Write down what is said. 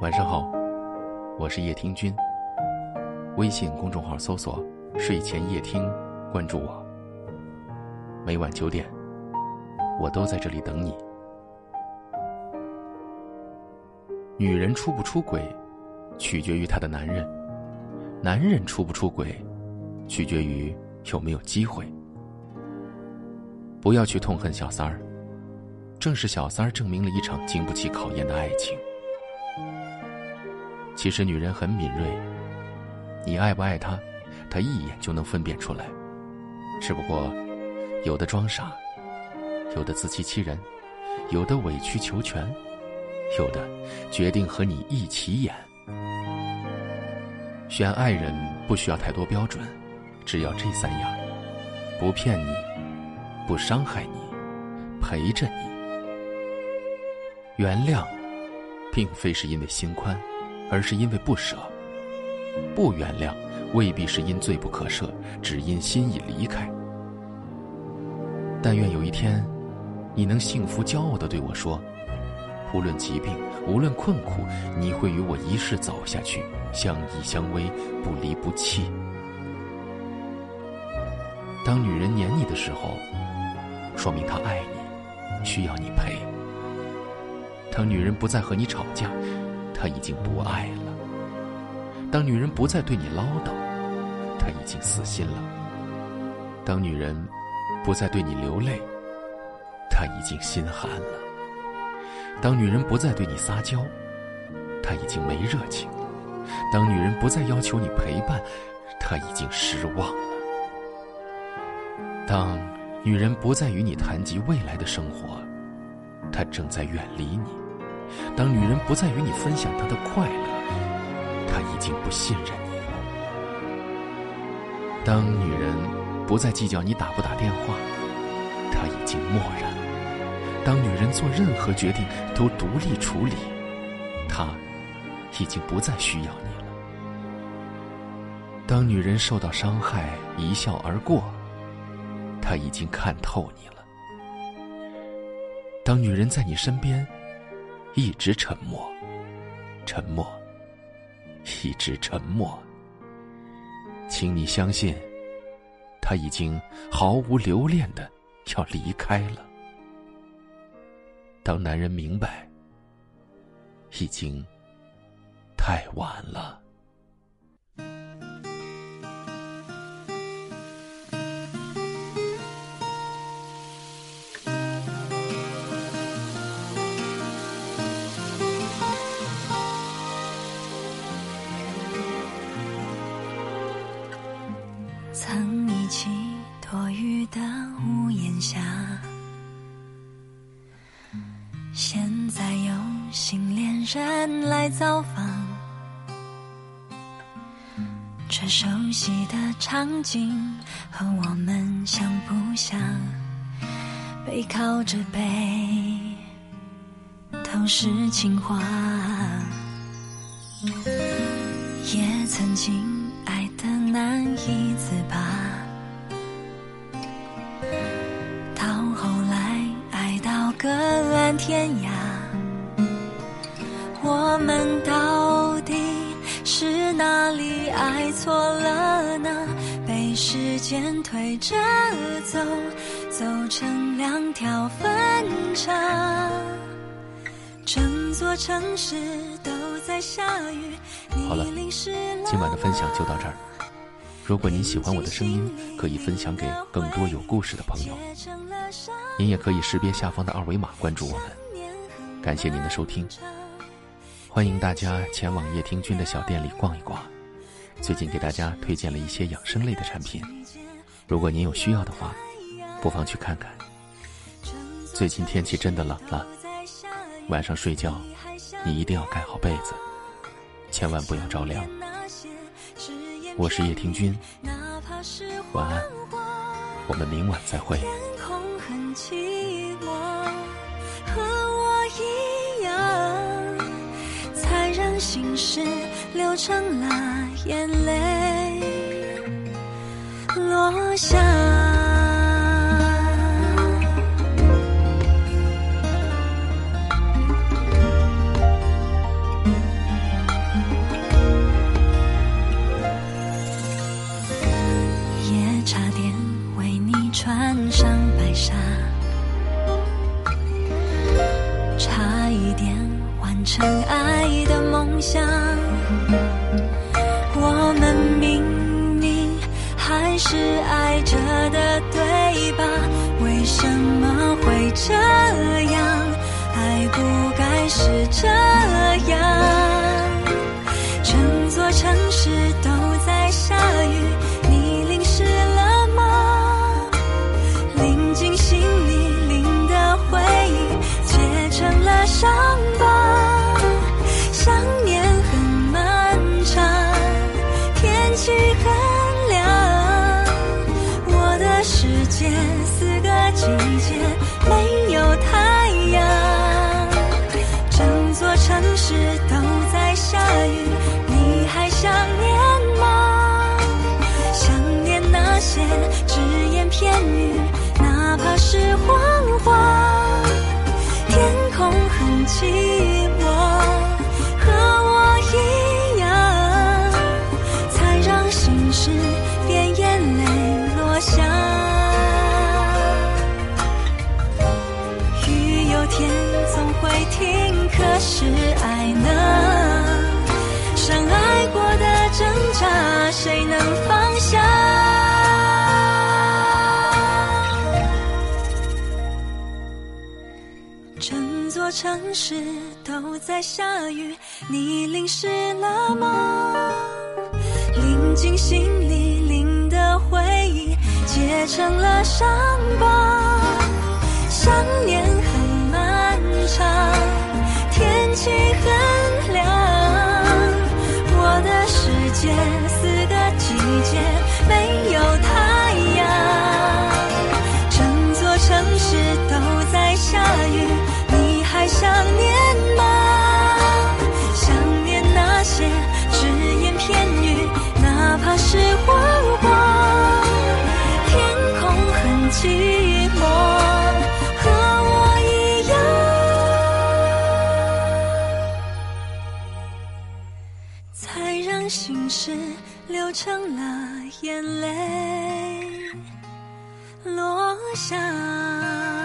晚上好，我是叶听君。微信公众号搜索“睡前夜听”，关注我。每晚九点，我都在这里等你。女人出不出轨，取决于她的男人；男人出不出轨，取决于有没有机会。不要去痛恨小三儿，正是小三儿证明了一场经不起考验的爱情。其实女人很敏锐，你爱不爱她，她一眼就能分辨出来。只不过，有的装傻，有的自欺欺人，有的委曲求全，有的决定和你一起演。选爱人不需要太多标准，只要这三样：不骗你，不伤害你，陪着你。原谅，并非是因为心宽。而是因为不舍，不原谅，未必是因罪不可赦，只因心已离开。但愿有一天，你能幸福骄傲的对我说：“无论疾病，无论困苦，你会与我一世走下去，相依相偎，不离不弃。”当女人黏你的时候，说明她爱你，需要你陪。当女人不再和你吵架。他已经不爱了。当女人不再对你唠叨，他已经死心了。当女人不再对你流泪，他已经心寒了。当女人不再对你撒娇，他已经没热情。当女人不再要求你陪伴，他已经失望了。当女人不再与你谈及未来的生活，她正在远离你。当女人不再与你分享她的快乐，她已经不信任你了。当女人不再计较你打不打电话，她已经漠然。当女人做任何决定都独立处理，她已经不再需要你了。当女人受到伤害一笑而过，她已经看透你了。当女人在你身边。一直沉默，沉默，一直沉默。请你相信，他已经毫无留恋的要离开了。当男人明白，已经太晚了。屋檐下，现在有新恋人来造访。这熟悉的场景和我们像不像？背靠着背，都是情话。也曾经爱得。难以自拔，爱到各安天涯，我们到底是哪里爱错了呢？被时间推着走，走成两条分岔，整座城市都在下雨。好了，今晚的分享就到这儿。如果您喜欢我的声音，可以分享给更多有故事的朋友。您也可以识别下方的二维码关注我们。感谢您的收听，欢迎大家前往叶听君的小店里逛一逛。最近给大家推荐了一些养生类的产品，如果您有需要的话，不妨去看看。最近天气真的冷了，晚上睡觉你一定要盖好被子，千万不要着凉。我是叶听君，晚安，我们明晚再会。心事流成了眼泪，落下。完成爱的梦想。我们明明还是爱着的，对吧？为什么会这样？爱不该是这样。是谎话。天空很寂寞，和我一样，才让心事变眼泪落下。雨有天总会停，可是爱呢？相爱过的挣扎，谁能放下？城市都在下雨，你淋湿了吗？淋进心里，淋的回忆结成了伤疤。想念很漫长，心事流成了眼泪落下。